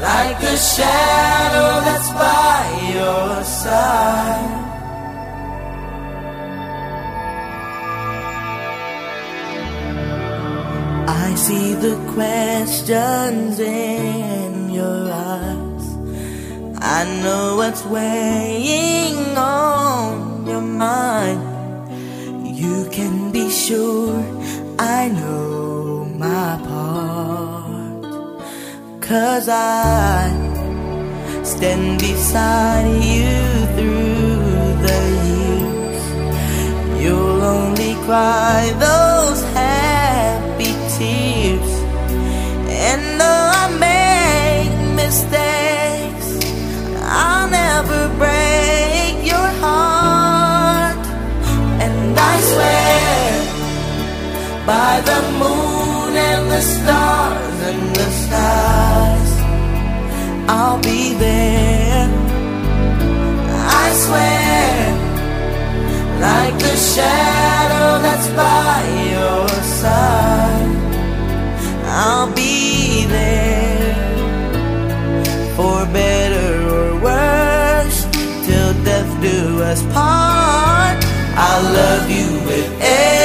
like the shadow that's by your side. I see the questions in your eyes. I know what's weighing on your mind. You can be sure I know Cause I stand beside you through the years. You'll only cry those happy tears. And though I make mistakes, I'll never break your heart. And I swear by the moon and the stars and the skies, I'll be there. I swear, like the shadow that's by your side, I'll be there for better or worse till death do us part. I'll love you with every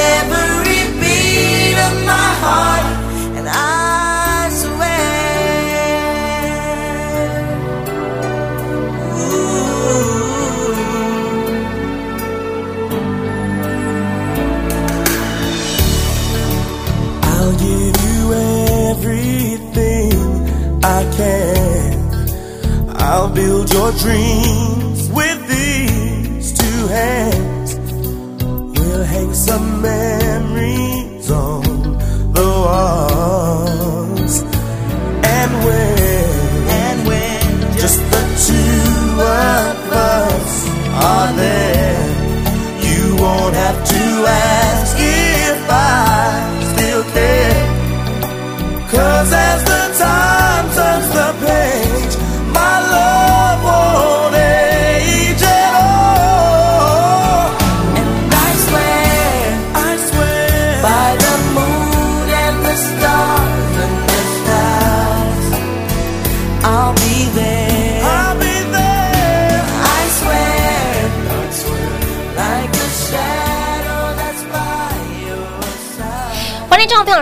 your dreams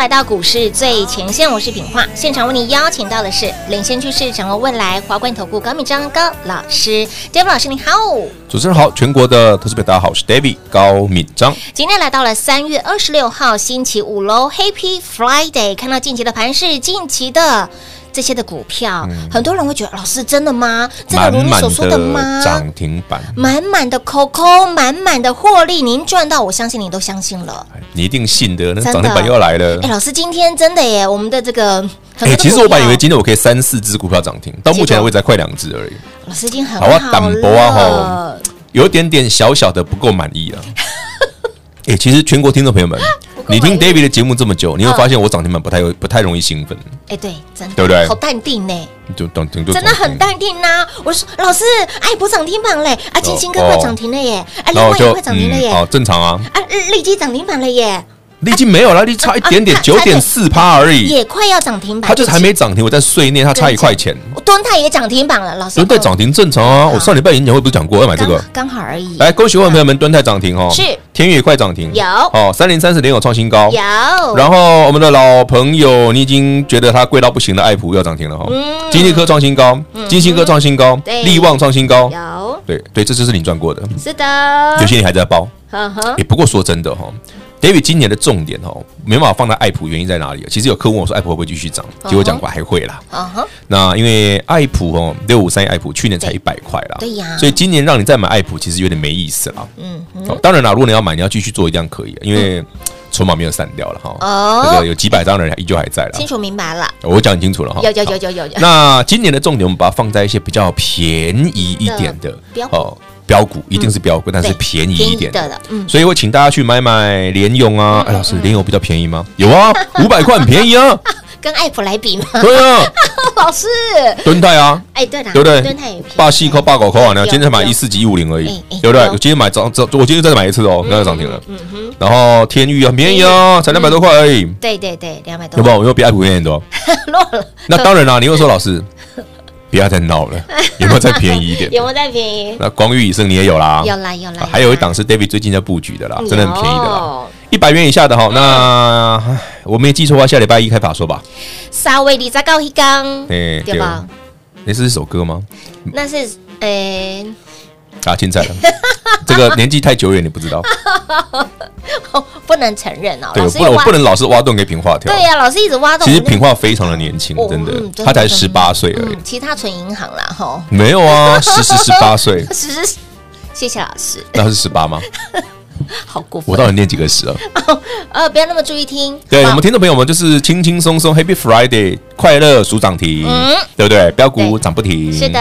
来到股市最前线，我是品化，现场为你邀请到的是领先趋势、掌握未来华冠投顾高敏章高老师，David 老师你好。主持人好，全国的投资者大家好，我是 David 高敏章。今天来到了三月二十六号星期五喽，Happy Friday！看到近期的盘势，近期的这些的股票，很多人会觉得老师真的吗？真的如你所说的吗？涨停板，满满的 COCO，满满的获利，您赚到，我相信你都相信了。你一定信的，那涨停板又来了哎，。老师今天真的耶，我们的这个哎，的其实我本来以为今天我可以三四只股票涨停，到目前为止才快两只而已，老师已经很好啊好淡薄啊。有一点点小小的不够满意啊。哎，其实全国听众朋友们，你听 David 的节目这么久，你会发现我涨停板不太有不太容易兴奋，哎，对，真的，对不对？好淡定呢，就涨停就真的很。淡定呐。我说老师，哎，不涨停板嘞，啊，金星哥快涨停了耶，啊，另外也快涨停了嗯，耶，好正常啊，啊，立即涨停板了耶，已经没有了，你差一点点啊九点四趴而已，也快要涨停板，它就是还没涨停，我在碎念，它差一块钱。敦泰也涨停板了，老师，敦泰涨停正常啊，我上礼拜演讲会不是讲过要买这个？刚刚好而已，来，恭喜我们朋友们，敦泰涨停哦，是。天宇也快涨停，有。哦，三零三四连有创新高，有，然后我们的老朋友，你已经觉得它贵到不行的爱普要涨停了哈，金立科创新高，金星科创新高，嗯对。力旺创新高，有，对对，这就是你赚过的，是的，有些你还在包。呵呵，也不过说真的哈，David 今年的重点哦，没办法放在爱普，原因在哪里？其实有客户问我说，爱普会不会继续涨？结果讲过还会啦。那因为爱普哦，六五三爱普去年才一百块啦，对呀所以今年让你再买爱普，其实有点没意思啦。嗯哦，当然啦，如果你要买，你要继续做，一样可以，因为筹码没有散掉了哈。哦这个有几百张的人依旧还在了。清楚明白了，我讲很清楚了哈。有有有好有有有，那今年的重点，我们把它放在一些比较便宜一点的哦，标股一定是标股，但是便宜一点的的嗯所以我请大家去买买联用啊。哎，老师，联用比较便宜吗？有啊，五百块很便宜啊。跟爱普来比吗？对啊，老师，敦泰啊，哎，对了，对不对敦泰也便宜？霸气扣八狗扣啊，今天才买一四几一五零而已对不对？我今天买涨涨，我今天再买一次哦，刚才涨停了。嗯哼然后天域很便宜啊，才两百多块而已，对对对，两百多，有没有？有没有比爱普便宜很多？落了，那当然啦，你又说老师，不要再闹了，有没有再便宜一点？有没有再便宜？那光遇以盛你也有啦，有啦有啦啊，还有一档是 David 最近在布局的啦，真的很便宜的啦，一百元以下的哈。那唉我没记错的话，下礼拜一开法说吧。稍微你再高一缸，哎，对吧？那是一首歌吗？那是呃，啊，青菜了，这个年纪太久远，你不知道。不能承认哦，对，不能我不能老是挖洞给品化跳。对呀，老师一直挖洞。其实品化非常的年轻哦，真的嗯，他才十八岁而已嗯，，其他存银行啦，哈，没有啊，十十十八岁，是是，是谢谢老师，那是十八吗？好过分。我到底念几个十啊？呃，不要那么注意听。对我们听众朋友们，就是轻轻松松 Happy Friday，快乐数涨停，对不对？标股涨不停，嗯是的。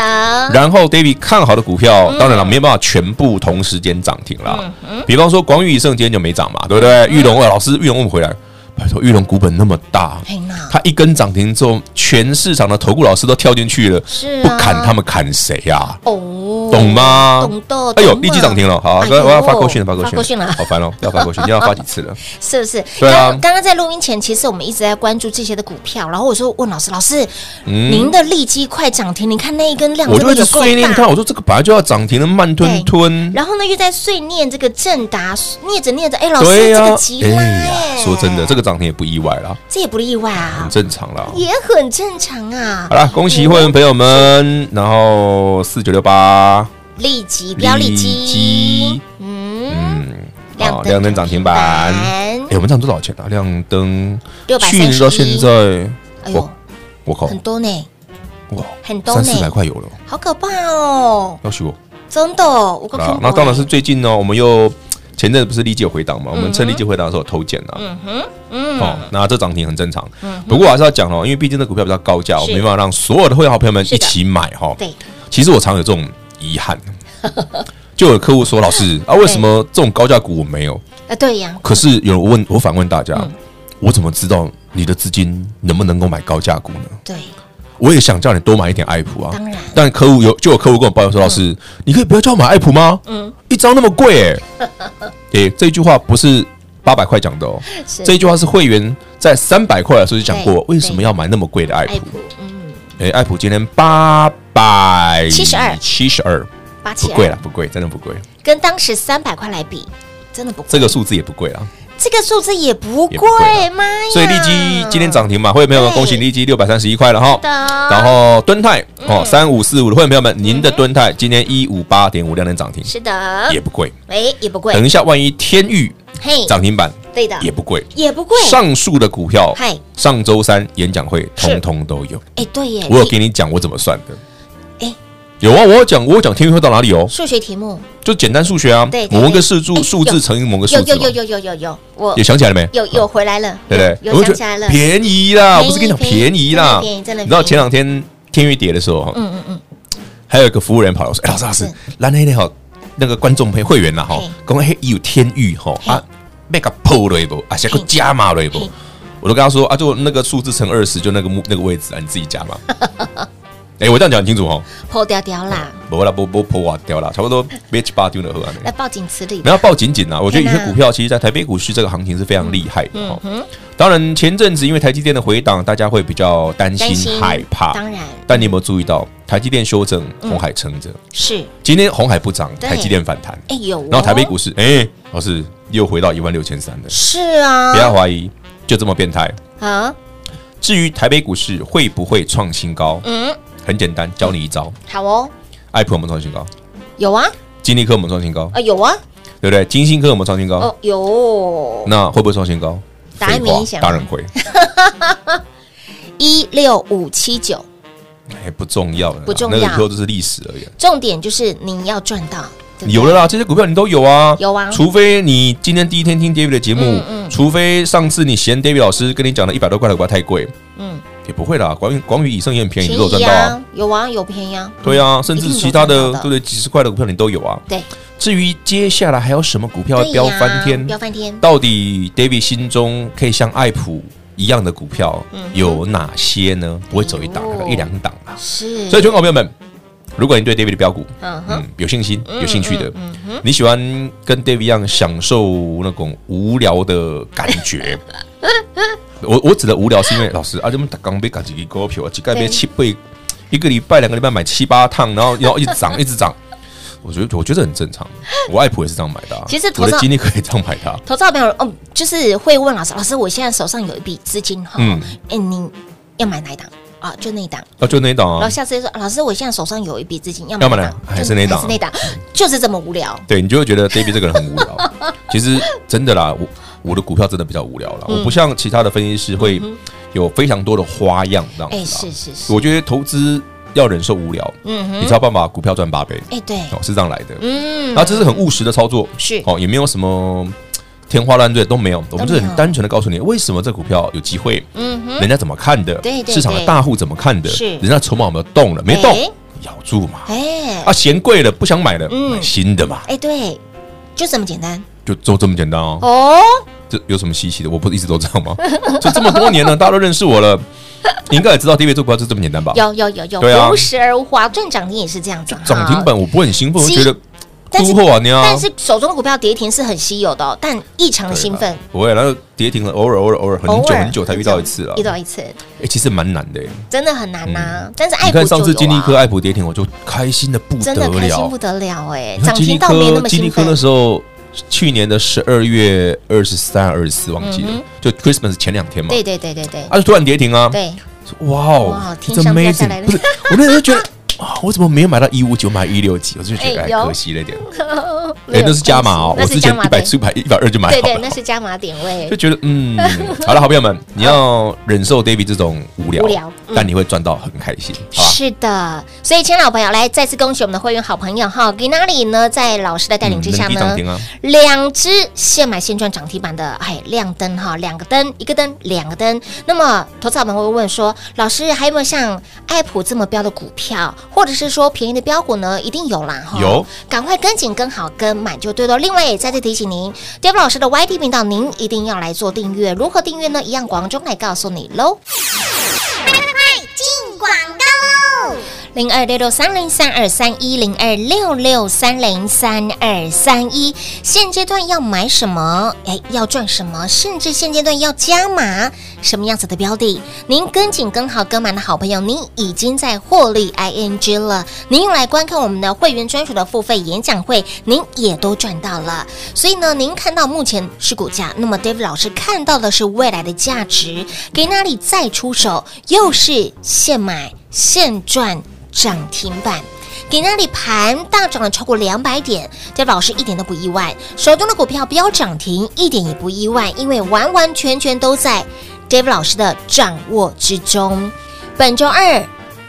然后 David 看好的股票，当然了，没有办法全部同时间涨停啦。嗯比方说广宇以盛今天就没涨嘛，对不对？玉龙，呃老师，玉龙问我们回来，拜托，玉龙股本那么大嘿那，它一根涨停之后，全市场的投顾老师都跳进去了，是啊不砍他们砍谁呀？哦，懂吗？懂的。哎呦，立即涨停了，好，哎呦我要发过去了，发扣讯，发扣讯了好烦哦，要发过去，你，要发几次了？是不是？对啊刚刚刚在录音前，其实我们一直在关注这些的股票，然后我说问老师，老师，嗯您的利基快涨停，你看那一根量我就一直碎念，你看，我说这个本来就要涨停的，慢吞吞。然后呢，又在碎念这个正达，念着念着，哎，老师这个急拉，哎呀哎，，说真的，这个涨停也不意外啦，这也不意外啊很，正常啦。也很正常啊好。了，恭喜会员朋友们，然后四九六八利基标利基基，嗯，嗯，亮亮灯涨停板。哎，我们涨多少钱啊？亮灯，631去年到现在，哎呦我，靠。很，多呢，哇，很多三四百呢，块有了，好可怕哦，要许我。真的，我个啊，那当然是最近呢，我们又前阵子不是利基有回档嘛，我们趁利基回档的时候偷减了。嗯哼，嗯，哦，那这涨停很正常。不过我还是要讲哦，因为毕竟这股票比较高价，我是。没办法让所有的会员好朋友们一起买哈。对，其实我常有这种遗憾，就有客户说：“老师 啊，为什么这种高价股我没有？啊，对呀，可是有人问我反问大家，嗯我怎么知道你的资金能不能够买高价股呢？对，我也想叫你多买一点爱普啊。当然但客户有就有客户跟我抱怨说：老师，你可以不要叫我买爱普吗？嗯，一张那么贵哎。诶，这句话不是八百块讲的哦。这一句话是会员在三百块的时候就讲过，为什么要买那么贵的爱普？哎，爱普今天八百七十二。七十二，八七贵了，不贵，真的不贵。跟当时三百块来比，真的不贵。这个数字也不贵啊，这个数字也不贵妈呀！所以利基今天涨停嘛，会员朋友们恭喜利基六百三十一块了哈。的，然后敦泰哦，三五四五的会员朋友们，您的敦泰今天一五八点五两点涨停，是的，也不贵。哎，也不贵，等一下，万一天域嘿，涨停板对的，也不贵。也不贵，上述的股票嗨，上周三演讲会通通都有。哎，对耶，我有给你讲我怎么算的。哎有啊，我有讲，我有讲天运会到哪里哦，数学题目，就简单数学啊对，对某一个数数数字乘以某个数字，有有有有有我有想起来了没？有有回来了，对不对？有想起来了，便宜啦，宜我不是跟你讲便宜啦，便宜真的你知道前两天天运跌的时候，嗯嗯嗯，还有一个服务人跑来说：“哎，老师老师那天好，那个观众朋友会员呐哈嘿，讲嘿有天域哈啊，那个破了一波啊，下个加码了一波。”我都跟他说啊，就那个数字乘二十，就那个目那个位置啊，你自己加嘛。哎，我这样讲很清楚哦，破掉掉啦，不啦，不不破瓦掉啦，差不多别七八丢的喝啊。来报警词里你，要抱紧紧啊！我觉得有些股票其实，在台北股市这个行情是非常厉害的哈。嗯当然，前阵子因为台积电的回档，大家会比较担心心害怕。当然但你有没有注意到，台积电修正，红海撑着。是，今天红海不涨，台积电反弹。哎有哦，然后台北股市，哎，老师又回到一万六千三了。是啊，不要怀疑，就这么变态。啊，至于台北股市会不会创新高，嗯，很简单，教你一招。好哦，爱普有没有创新高？有啊，金立科有没有创新高？啊有啊，对不对？金星科有没有创新高？哦有，那会不会创新高？答案明显啊当然会。一六五七九，哎，不重要了，不重要那个以后都是历史而已。重点就是你要赚到对有了啦，这些股票你都有啊，有啊。除非你今天第一天听 David 的节目，嗯嗯。除非上次你嫌 David 老师跟你讲的一百多块的股票太贵，嗯，也不会啦，广宇广宇以上也很便宜，你都有赚到啊。啊，，有啊，有便宜啊，对啊，甚至其他的对不对？几十块的股票你都有啊。对，至于接下来还有什么股票会飙翻天，飙翻天，到底 David 心中可以像爱普一样的股票嗯有哪些呢？不会走一档，一两档啊。是，所以，全国朋友们，如果你对 David 的标股，嗯有信心、有兴趣的嗯，你喜欢跟 David 一样享受那种无聊的感觉。我我指的无聊是因为老师啊，这么刚被赶几个股票，几个被七倍，一个礼拜、两个礼拜买七八趟，然后然后一直涨，一直涨。我觉得我觉得很正常，我外婆也是这样买的、啊。其实我的经历可以这样买的、啊。投资好朋友，嗯，就是会问老师，老师，我现在手上有一笔资金哈，嗯哎，你要买哪一档啊？就那一档。啊，就那一档然后啊，下次就说，老师，我现在手上有一笔资金，要要买哪哪一档？还是那一档是那一档，就是这么无聊。对你就会觉得 David 这个人很无聊。其实真的啦，我我的股票真的比较无聊啦。嗯我不像其他的分析师会有非常多的花样这样子哎，是是是，我觉得投资要忍受无聊，嗯哼你才有办法股票赚八倍哎，对，哦，是这样来的。嗯，然后这是很务实的操作，是哦，也没有什么天花乱坠都没有，我们就都没有很单纯的告诉你为什么这股票有机会，嗯哼，人家怎么看的，对对对市场的大户怎么看的，是人家筹码有没有动了，没动哎，咬住嘛。哎啊，嫌贵了不想买了，嗯买新的嘛，哎，对，就这么简单就就这么简单哦。哦。这有什么稀奇的？我不是一直都这样吗？就这么多年了，大家都认识我了，你应该也知道 David 做股票就这么简单吧？有有有有，对啊无时而无花，赚涨停也是这样子。涨停板我不会很兴奋，我觉得突破啊，你啊，但是手中的股票跌停是很稀有的哦，但异常的兴奋，不会，然后跌停了，偶尔偶尔偶尔，很久很久才遇到一次了遇。到一次哎，其实蛮难的。真的很难呐。但是爱你普看上次金利科啊爱普跌停，我就开心的不得真的开心不。得了哎，涨停倒没那科，么兴金利科那。时候去年的十二月二十三、二十四，忘记了，就 Christmas 前两天嘛，嗯对对对对对啊，就突然跌停啊，对，哇哦哇，天 it's 上掉下来 amazing！不是，我那时候觉得 啊，我怎么没有买到一五九，买一六几？我就觉得可惜了一点。哎，那是加码哦，我之前一百四、一百一百二就买好了。对对，那是加码点位就。觉得嗯，好了，好朋友们，你要忍受 David 这种无聊，无聊嗯但你会赚到很开心，是的，所以，亲爱的老朋友，来再次恭喜我们的会员好朋友哈，给哪里呢？在老师的带领之下呢嗯人低涨停啊，两只现买现赚涨停板的，哎，亮灯哈，两个灯，一个灯，两个灯。那么，投资者们会问说，老师还有没有像爱普这么标的股票，或者是说便宜的标股呢？一定有啦哈，有，赶快跟紧、跟好、跟满就对了。另外，也再次提醒您，Dev 老师的 YT 频道，您一定要来做订阅。如何订阅呢？一样广中来告诉你喽。进广告喽！零二六六三零三二三一零二六六三零三二三一，现阶段要买什么？哎，要赚什么？甚至现阶段要加码什么样子的标的？您跟紧、跟好、跟满的好朋友，您已经在获利 ing 了。您用来观看我们的会员专属的付费演讲会，您也都赚到了。所以呢，您看到目前是股价，那么 David 老师看到的是未来的价值，给那里再出手，又是现买现赚。涨停板，给那里盘大涨了超过两百点，David 老师一点都不意外，手中的股票飙涨停一点也不意外，因为完完全全都在 David 老师的掌握之中。本周二，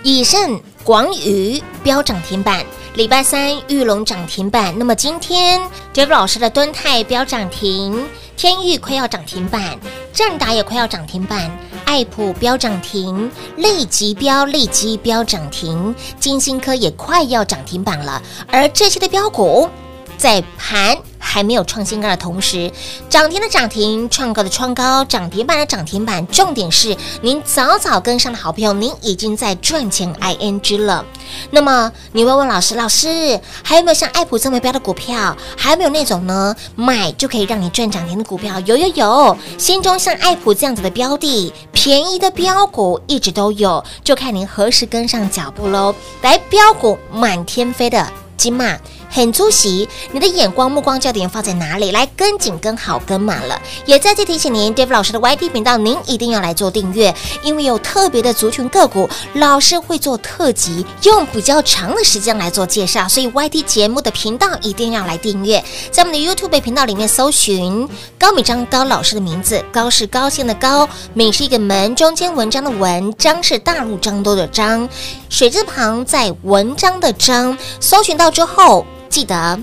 以盛、广宇飙涨停板。礼拜三玉龙涨停板，那么今天 David 老师的敦泰飙涨停，天域快要涨停板，正达也快要涨停板，爱普飙涨停，立即飙立即飙涨停，金星科也快要涨停板了，而这些的标股在盘还没有创新高的同时，涨停的涨停，创高的创高，涨停板的涨停板。重点是，您早早跟上的好朋友，您已经在赚钱 ing 了。那么你会问老师，老师还有没有像爱普这么标的股票？还有没有那种呢，买就可以让你赚涨停的股票？有有有，心中像爱普这样子的标的，便宜的标股一直都有，就看您何时跟上脚步喽。来，标股满天飞的金马。很出席，你的眼光、目光、焦点放在哪里？来跟紧、跟好、跟满了。也再次提醒您，Dave 老师的 YT 频道，您一定要来做订阅，因为有特别的族群个股，老师会做特辑，用比较长的时间来做介绍，所以 YT 节目的频道一定要来订阅。在我们的 YouTube 频道里面搜寻高米章高老师的名字，高是高兴的高，米是一个门，中间文章的文，章是大陆章多的章，水字旁在文章的章，搜寻到之后。记得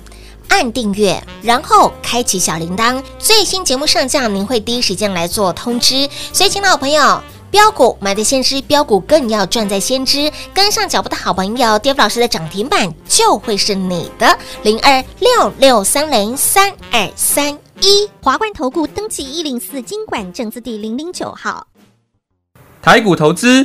按订阅，然后开启小铃铛，最新节目上架，您会第一时间来做通知。所以，亲爱的朋友，标股买在先知，标股更要赚在先知，跟上脚步的好朋友，Dave 老师的涨停板就会是你的零二六六三零三二三一华冠投顾登记一零四经管证字第零零九号。台股投资，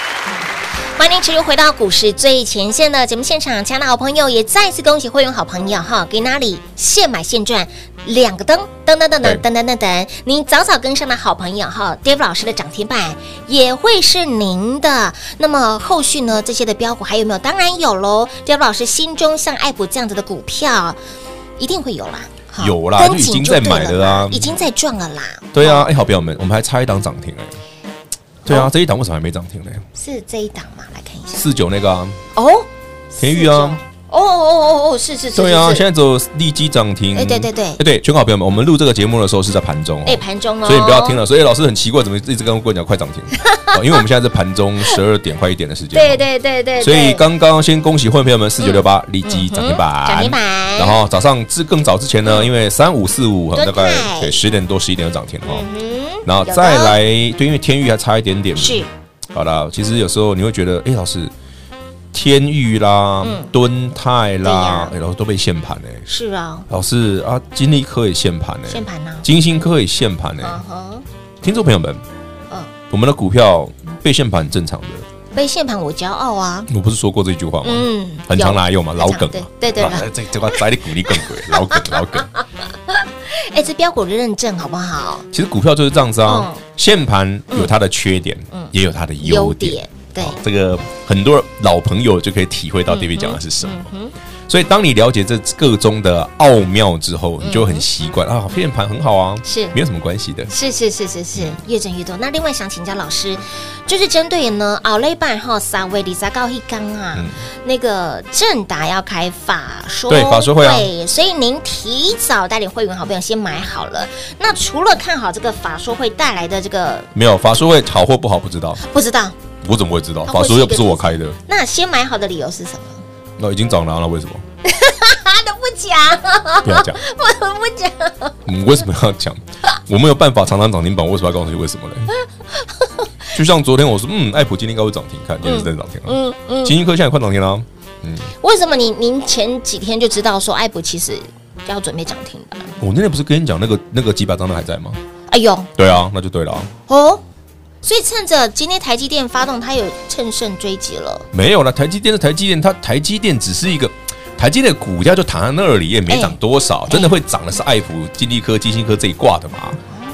欢迎持续回到股市最前线的节目现场，亲爱的好朋友也再次恭喜会员好朋友哈，给哪里现买现赚两个灯，噔噔噔噔噔噔噔噔！您早早跟上的好朋友哈，Dave 老师的涨停板也会是您的。那么后续呢，这些的标股还有没有？当然有喽！Dave 老师心中像爱普这样子的股票，一定会有啦。有啦，就已经在买了啊，已经在赚了啦。对啊，哎，好朋友们，我们还差一档涨停哎。对啊，这一档为什么还没涨停呢？是这一档吗？来看一下，四九那个啊。哦，天钰啊。哦哦哦哦，是是是。对啊，现在走立基涨停。哎，对对对，哎对，全港朋友们，我们录这个节目的时候是在盘中。哎，盘中哦。所以你不要听了。所以老师很奇怪，怎么一直跟我讲快涨停？因为我们现在是盘中十二点快一点的时间。对对对对。所以刚刚先恭喜会员朋友们四九六八立基涨停板。涨停板。然后早上之更早之前呢，因为三五四五大概对十点多十一点就涨停哦。然后再来，对，因为天域还差一点点。是。好了，其实有时候你会觉得，哎，老师。天域啦，敦泰啦，然后都被限盘哎，是啊，老师啊，金利科也限盘哎，限盘呐，金星科也限盘哎，听众朋友们，嗯，我们的股票被限盘很正常的，被限盘我骄傲啊，我不是说过这句话吗？嗯，很常拿来用嘛，老梗嘛，对对，这这块摘的鼓励更贵，老梗老梗，哎，这标股的认证好不好？其实股票就是这样子啊，限盘有它的缺点，也有它的优点。对，这个很多老朋友就可以体会到 David 讲的是什么。所以，当你了解这个中的奥妙之后，你就很习惯啊，变盘很好啊，是没有什么关系的。是是是是是，越整越多。那另外想请教老师，就是针对呢，奥雷拜哈三位李扎高一刚啊，那个正达要开法说对法说会啊，所以您提早带领会员好朋友先买好了。那除了看好这个法说会带来的这个，没有法说会好或不好不知道，不知道。我怎么会知道？法说又不是我开的。那先买好的理由是什么？那已经涨了，那为什么？都不讲，不要讲，不不讲。嗯，为什么要讲？我没有办法常常涨停板，为什么要告诉你为什么呢？就像昨天我说，嗯，爱普今天应该会涨停，看今天是真的涨停了。嗯嗯，金星科现在快涨停了。嗯，为什么你您前几天就知道说爱普其实要准备涨停的？我那天不是跟你讲那个那个几百张的还在吗？哎呦，对啊，那就对了。哦。所以趁着今天台积电发动，它有趁胜追击了。没有了，台积电是台积电，它台积电只是一个 台积电的股价就躺在那里，也没涨多少。真的会涨的是爱普、金利科、金星科这一挂的嘛。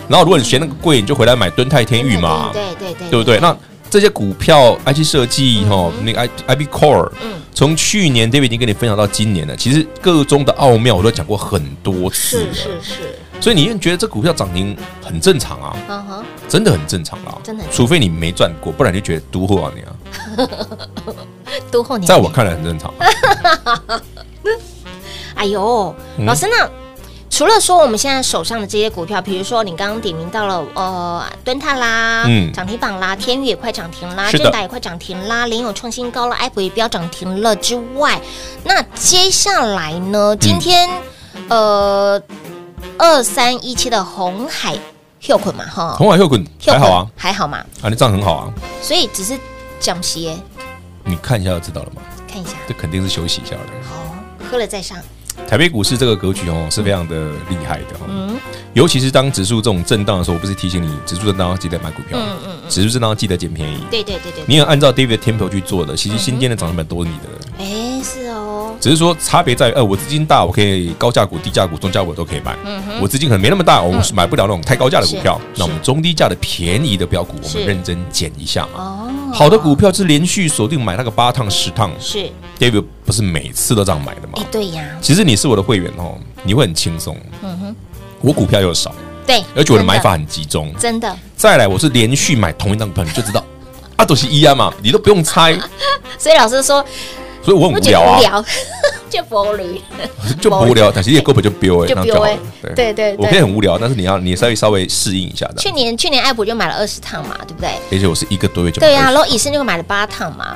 然后如果你嫌那个贵，你就回来买敦泰、天域嘛。对对对，对不对？那这些股票，IC 设计哈，那个 I I B Core，嗯，从去年 David 已经跟你分享到今年了。其实个中的奥妙我都讲过很多次了。是是是。所以你觉得这股票涨停很正常啊，嗯哼，真的很正常啊，真的除非你没赚过，不然你就觉得独货啊你啊，多后年，在我看来很正常。哎呦，嗯？老师那。除了说我们现在手上的这些股票，比如说你刚刚点名到了呃敦泰啦，嗯。涨停榜啦，天宇也快涨停啦，正达也快涨停啦，联友创新高了，爱普也飙涨停了之外，那接下来呢？今天、呃二三一七的红海捆嘛哈，红海后滚还好啊，还好嘛，啊，你涨很好啊，所以只是讲鞋你看一下就知道了嘛，看一下，这肯定是休息一下的。好，喝了再上，台北股市这个格局哦是非常的厉害的哦，嗯。尤其是当指数这种震荡的时候，我不是提醒你指数震荡要记得买股票，嗯嗯嗯，指数震荡要记得捡便宜。对对对对，你有按照 David Temple 去做的，其实新天的涨停板都是你的，哎是哦，只是说差别在于，呃，我资金大，我可以高价股、低价股、中价股都可以买。嗯，我资金可能没那么大，我是买不了那种太高价的股票是。那我们中低价的便宜的标股，我们认真捡一下嘛。哦，好的股票是连续锁定买那个八趟十趟是，，David 不是每次都这样买的哎？对呀，其实你是我的会员哦，你会很轻松。嗯哼，我股票又少，对，而且我的买法很集中。真的，再来，我是连续买同一档股票，你就知道啊，都是一样嘛，你都不用猜，所以老师说所以我很无聊啊，得无聊，就不驴，就不无聊。但是你的股本就飙哎，就飙欸那就好了。对对对我可以很无聊，但是你要你稍微稍微适应一下的。去年去年爱普就买了二十趟嘛，对不对？而且我是一个多月就买对呀、然后以盛就买了八趟嘛，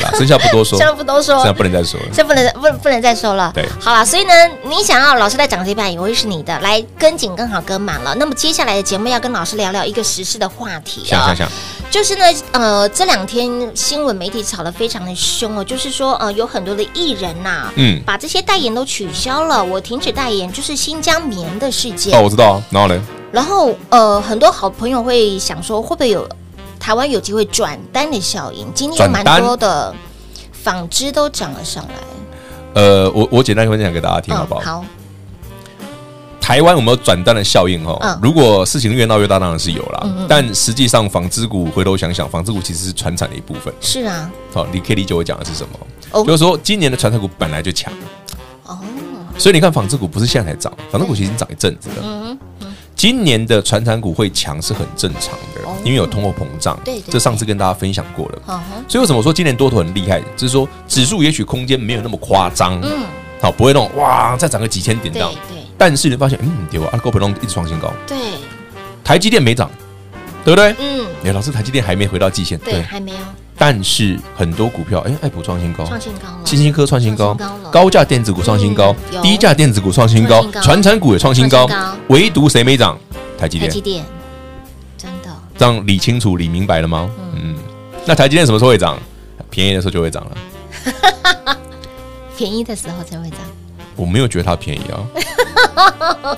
好了，剩下不多说，剩下不多说剩下不能再说了。这不能不不能再说了。对好了，所以呢，你想要老师在涨这盘也会是你的，来跟紧跟好跟满了。那么接下来的节目要跟老师聊聊一个时事的话题啊、想想想，就是呢，呃，这两天新闻媒体炒得非常的凶哦，就是说，呃，有很多的艺人呐、嗯把这些代言都取消了，我停止代言，就是新疆棉的事件。哦，我知道啊。然后呢？然后，呃，很多好朋友会想说，会不会有台湾有机会转单的效应？今天有蛮多的纺织都涨了上来，呃，我我简单分享给大家听好不好？嗯好，台湾有没有转单的效应？哦嗯，如果事情越闹越大，当然是有啦嗯嗯。但实际上，纺织股回头想想，纺织股其实是传产的一部分。是啊，好，你可以理解我讲的是什么？哦就是说，今年的传产股本来就强，哦，所以你看纺织股不是现在才涨，纺织股其实已经涨一阵子了。嗯，今年的传产股会强是很正常的哦，因为有通货膨胀。对对这上次跟大家分享过了。所以为什么说今年多头很厉害？就是说指数也许空间没有那么夸张，嗯，好，不会那种哇再涨个几千点对这样。对但是你发现，嗯，对啊，高普通一直创新高，对，台积电没涨，对不对？嗯，哎，老师，台积电还没回到季线，对，还没有但是很多股票，哎，爱普创新高，创新高了，新兴科创新高。新高了，高价电子股创新高。嗯，低价电子股创新高。传产股也创新高。唯独谁没涨？台积电。台积电，真的，这样理清楚、理明白了吗？嗯，那台积电什么时候会涨？便宜的时候就会涨了。便宜的时候才会涨，我没有觉得它便宜啊，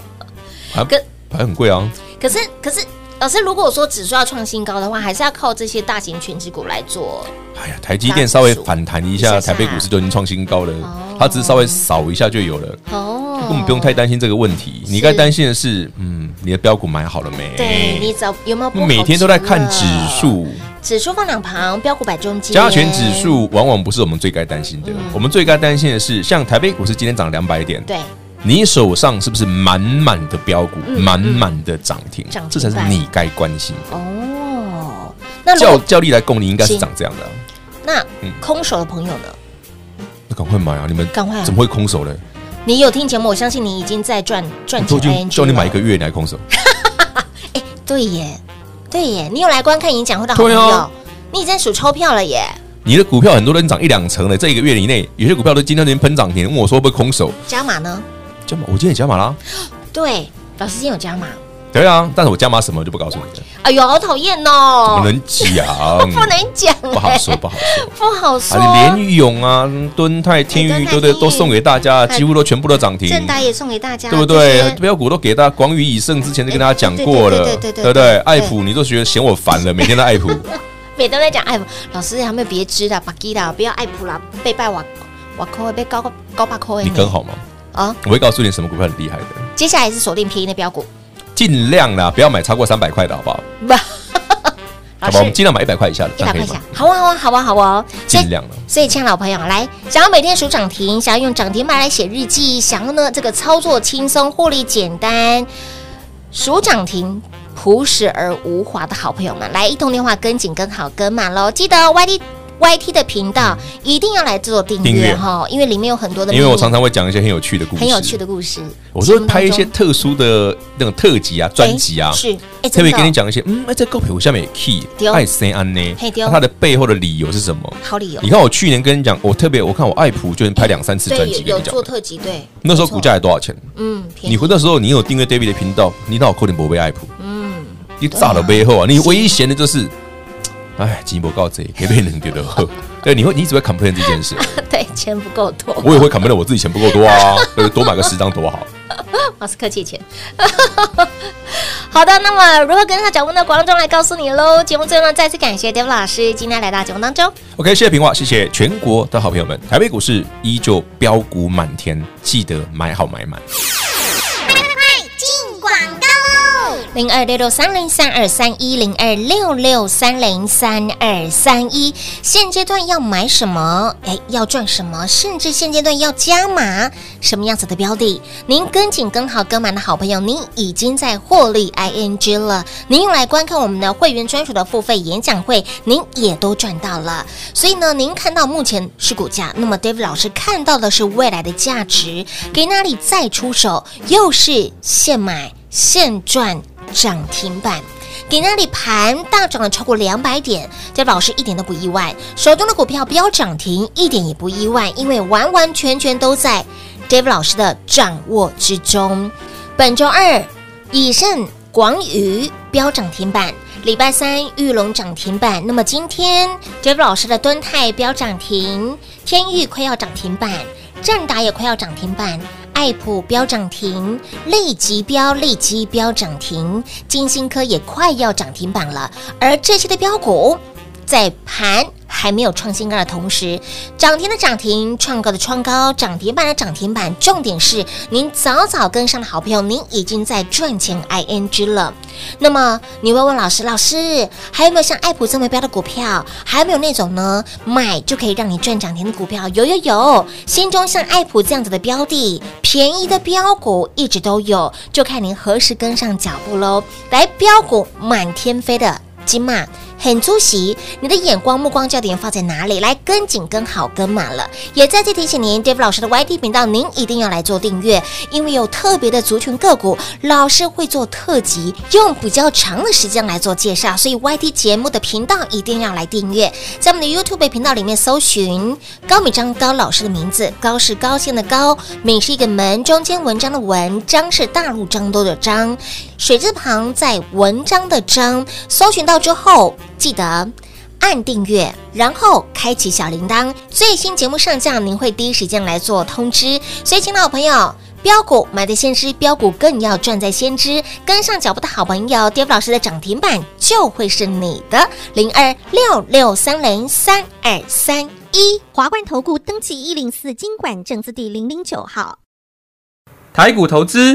还跟还很贵啊。可是可是。老师，如果说指数要创新高的话，还是要靠这些大型权值股来做。哎呀，台积电稍微反弹一下，台北股市就已经创新高了哦。它只是稍微扫一下就有了，哦根本不用太担心这个问题。你该担心的是，嗯，你的标股买好了没？对你找有没有每天都在看指数，指数放两旁，标股摆中间，加权指数往往不是我们最该担心的。嗯我们最该担心的是，像台北股市今天涨两百点，对，你手上是不是满满的标股，嗯满满的涨停？这才是你该关心的。哦，那如照果照例来供，你应该是长这样的啊。那嗯空手的朋友呢？那赶快买啊！你们赶快啊怎么会空手呢？你有听节目，我相信你已经在赚赚钱叫你买一了个月，你还空手？哎，对耶，对耶，你有来观看演讲会的好朋友你已经在数钞票了耶。你的股票很多人涨一两成了，这一个月以内，有些股票都今天已经喷涨停。问我说会不会空手？加码呢？加码，我今天也加码啦。对，老师今天有加码。对啊，但是我加码什么就不告诉你了，哎呦，好讨厌哦不！能讲？不能讲，不好说，不好说。不好说。啊，你联咏啊、敦泰、天宇都都天宇都送给大家，几乎都全部都涨停，正达也送给大家，对不对？标股都给大家，广宇以盛之前就跟大家讲过了，对对对对对对不对？对爱普你都觉得嫌我烦了，每天都爱普，每都在讲爱普，老师还没有别支的，巴基的不要爱普啦，被拜瓦瓦扣被高高八扣。你跟好吗？啊！我会告诉你什么股票很厉害的，接下来是锁定便宜的标股，尽量啦，不要买超过三百块的好不好？不，好吧，我们尽量买一百块以下的，一百块以下好啊，好啊，好啊，好啊，尽量了。所以，亲爱的老朋友，来想要每天数涨停，想要用涨停板来写日记，想要呢这个操作轻松、获利简单，数涨停朴实而无华的好朋友们，来一通电话跟紧、跟好、跟满喽！记得 YT YT 的频道一定要来做订订阅。阅哈，因为里面有很多的因为我常常会讲一些很有趣的故事，很有趣的故事。我说拍一些特殊的那种特辑啊、专辑啊，是。哎，特别跟你讲一些，嗯，哎，这股票下面 key 对爱谁安呢？那它的背后的理由是什么？好理由。你看我去年跟你讲，我特别我看我爱普就能拍两三次专对辑给你讲，有做特辑对，那时候股价才多少钱？嗯，你回那时候你有订阅 David 的频道，你那我扣点不被爱普，嗯，你炸了背后啊，你唯一嫌的就是，哎，寂寞告贼，给别人觉得喝，对，你会你只会 complain 这件事，对，钱不够多，我也会 complain 我自己钱不够多啊，对，多买个十张多好。马斯克借钱。好的，那么如何跟上脚步呢？广告中来告诉你喽。节目最后呢，再次感谢 David 老师今天来到节目当中。OK，谢谢平话，谢谢全国的好朋友们。台北股市依旧标股满天，记得买好买满。零二六六三零三二三一零二六六三零三二三一，现阶段要买什么？哎，要赚什么？甚至现阶段要加码什么样子的标的？您跟紧、跟好、跟满的好朋友，您已经在获利 ING 了。您用来观看我们的会员专属的付费演讲会，您也都赚到了。所以呢，您看到目前是股价，那么 David 老师看到的是未来的价值，给哪里再出手，又是现买现赚。涨停板，给那里盘大涨了超过两百点，这老师一点都不意外。手中的股票飙涨停，一点也不意外，因为完完全全都在 Dave 老师的掌握之中。本周二，以盛广宇飙涨停板，礼拜三裕隆涨停板。那么今天 Dave 老师的敦泰飙涨停，天域快要涨停板，正达也快要涨停板。爱普飙涨停，立即标，立即飙涨停，金星科也快要涨停板了。而这些的标股，在盘还没有创新高的同时，涨停的涨停，创高的创高，涨停板的涨停板。重点是，您早早跟上的好朋友，您已经在赚钱 ING 了。那么你会问老师，老师还有没有像爱普这么标的股票？还有没有那种呢，买就可以让你赚涨停的股票？有有有，心中像爱普这样子的标的，便宜的标股一直都有，就看您何时跟上脚步喽。来，标股满天飞的金马。很出息，你的眼光目光焦点放在哪里？来跟紧、跟好、跟满了。也再次提醒您，Dave 老师的 YT 频道，您一定要来做订阅，因为有特别的族群个股，老师会做特辑，用比较长的时间来做介绍，所以 YT 节目的频道一定要来订阅。在我们的 YouTube 频道里面搜寻高敏章高老师的名字，高是高兴的高，敏是一个门，中间文章的文，章是大陆漳州的章，水字旁在文章的章，搜寻到之后。记得按订阅，然后开启小铃铛，最新节目上架，您会第一时间来做通知。所以，亲爱的朋友，标股买的先知，标股更要赚在先知。跟上脚步的好朋友，David 老师的涨停板就会是你的。零二六六三零三二三一华冠投顾登记一零四金管证字第零零九号，台股投资。